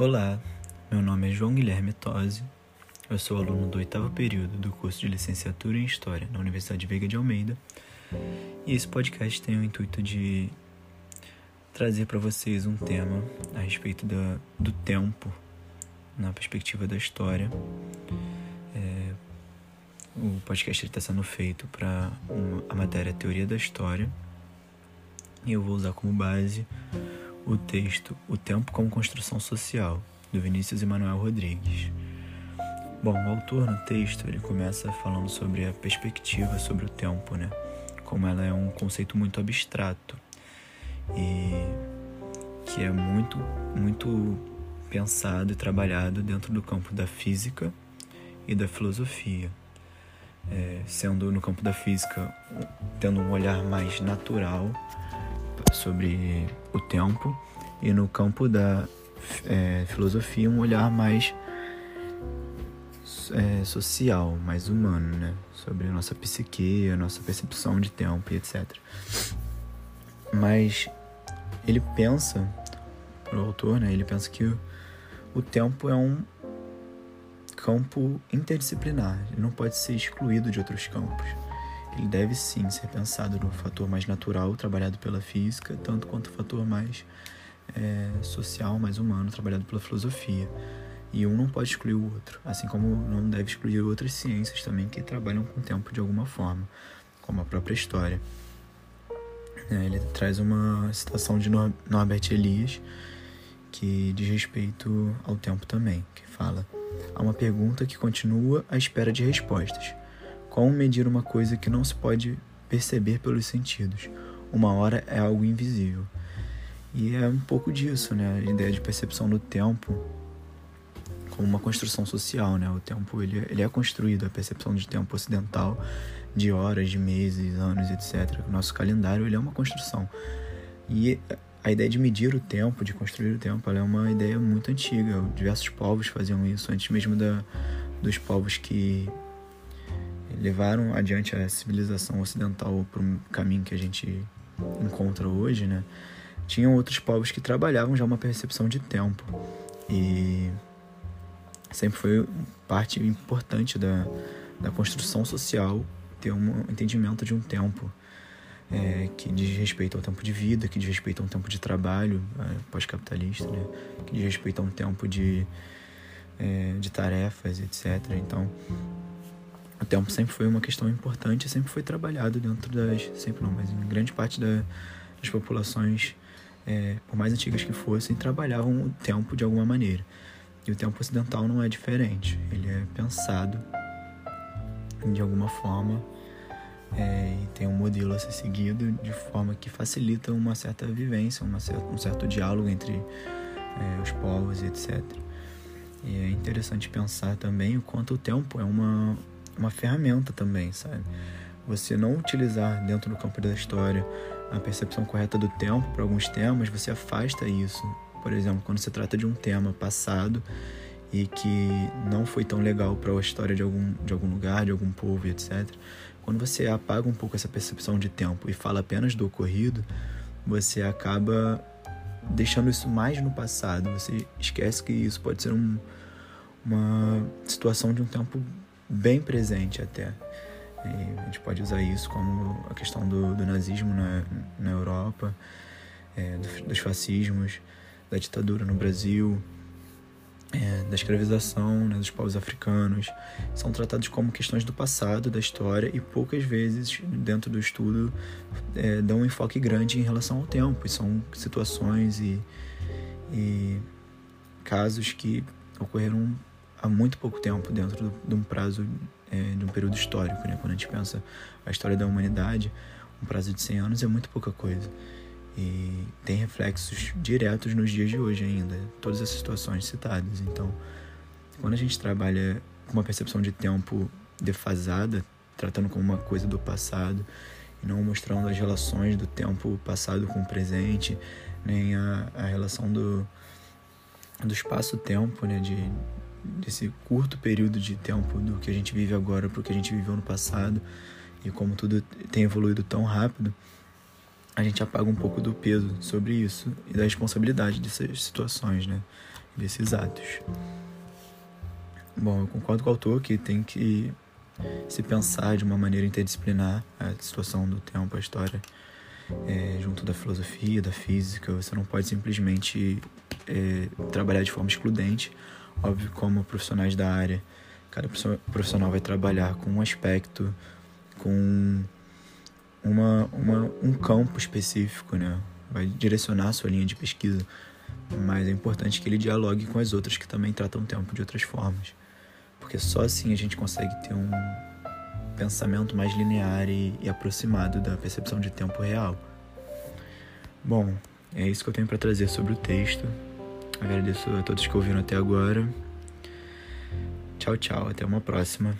Olá, meu nome é João Guilherme Tosi, eu sou aluno do oitavo período do curso de licenciatura em História na Universidade Veiga de Almeida. E esse podcast tem o intuito de trazer para vocês um tema a respeito da, do tempo na perspectiva da história. É, o podcast está sendo feito para a matéria Teoria da História. E eu vou usar como base o texto O Tempo como Construção Social, do Vinícius Emanuel Rodrigues. Bom, o autor no texto ele começa falando sobre a perspectiva sobre o tempo, né? Como ela é um conceito muito abstrato e que é muito, muito pensado e trabalhado dentro do campo da física e da filosofia. É, sendo no campo da física tendo um olhar mais natural sobre o tempo e no campo da é, filosofia um olhar mais é, social, mais humano, né? Sobre a nossa psique, a nossa percepção de tempo e etc. Mas ele pensa, o autor, né? Ele pensa que o, o tempo é um campo interdisciplinar, ele não pode ser excluído de outros campos ele deve sim ser pensado no fator mais natural, trabalhado pela física, tanto quanto o fator mais é, social, mais humano, trabalhado pela filosofia. E um não pode excluir o outro, assim como não deve excluir outras ciências também que trabalham com o tempo de alguma forma, como a própria história. É, ele traz uma citação de Norbert Elias que diz respeito ao tempo também, que fala: há uma pergunta que continua à espera de respostas. Como medir uma coisa que não se pode perceber pelos sentidos? Uma hora é algo invisível. E é um pouco disso, né? A ideia de percepção do tempo como uma construção social, né? O tempo ele, ele é construído, a percepção de tempo ocidental, de horas, de meses, anos, etc. O nosso calendário ele é uma construção. E a ideia de medir o tempo, de construir o tempo, é uma ideia muito antiga. Diversos povos faziam isso antes mesmo da, dos povos que levaram adiante a civilização ocidental para um caminho que a gente encontra hoje, né? Tinham outros povos que trabalhavam já uma percepção de tempo e sempre foi parte importante da, da construção social ter um entendimento de um tempo é, que diz respeito ao tempo de vida, que diz respeito a um tempo de trabalho é, pós-capitalista, né? que diz respeito a um tempo de, é, de tarefas, etc. Então, o tempo sempre foi uma questão importante, sempre foi trabalhado dentro das, sempre não, mas em grande parte da, das populações, é, por mais antigas que fossem, trabalhavam o tempo de alguma maneira. E o tempo ocidental não é diferente, ele é pensado de alguma forma é, e tem um modelo a ser seguido de forma que facilita uma certa vivência, uma certa, um certo diálogo entre é, os povos etc. E é interessante pensar também o quanto o tempo é uma, uma ferramenta também, sabe? Você não utilizar dentro do campo da história a percepção correta do tempo para alguns temas, você afasta isso. Por exemplo, quando se trata de um tema passado e que não foi tão legal para a história de algum, de algum lugar, de algum povo, etc. Quando você apaga um pouco essa percepção de tempo e fala apenas do ocorrido, você acaba deixando isso mais no passado. Você esquece que isso pode ser um, uma situação de um tempo bem presente até. E a gente pode usar isso como a questão do, do nazismo na, na Europa, é, do, dos fascismos, da ditadura no Brasil, é, da escravização né, dos povos africanos. São tratados como questões do passado, da história, e poucas vezes, dentro do estudo, é, dão um enfoque grande em relação ao tempo. E são situações e, e casos que ocorreram há muito pouco tempo, dentro de um prazo, é, de um período histórico. Né? Quando a gente pensa a história da humanidade, um prazo de 100 anos é muito pouca coisa. E tem reflexos diretos nos dias de hoje ainda, todas as situações citadas. Então, quando a gente trabalha com uma percepção de tempo defasada, tratando como uma coisa do passado, e não mostrando as relações do tempo passado com o presente, nem a, a relação do, do espaço-tempo, né, de, desse curto período de tempo do que a gente vive agora para o que a gente viveu no passado e como tudo tem evoluído tão rápido, a gente apaga um pouco do peso sobre isso e da responsabilidade dessas situações, né? desses atos. Bom, eu concordo com o autor que tem que se pensar de uma maneira interdisciplinar a situação do tempo, a história, é, junto da filosofia, da física. Você não pode simplesmente é, trabalhar de forma excludente. Óbvio, como profissionais da área, cada profissional vai trabalhar com um aspecto, com uma, uma, um campo específico, né? Vai direcionar a sua linha de pesquisa, mas é importante que ele dialogue com as outras que também tratam o tempo de outras formas porque só assim a gente consegue ter um pensamento mais linear e, e aproximado da percepção de tempo real. Bom, é isso que eu tenho para trazer sobre o texto. Agradeço a todos que ouviram até agora. Tchau, tchau. Até uma próxima.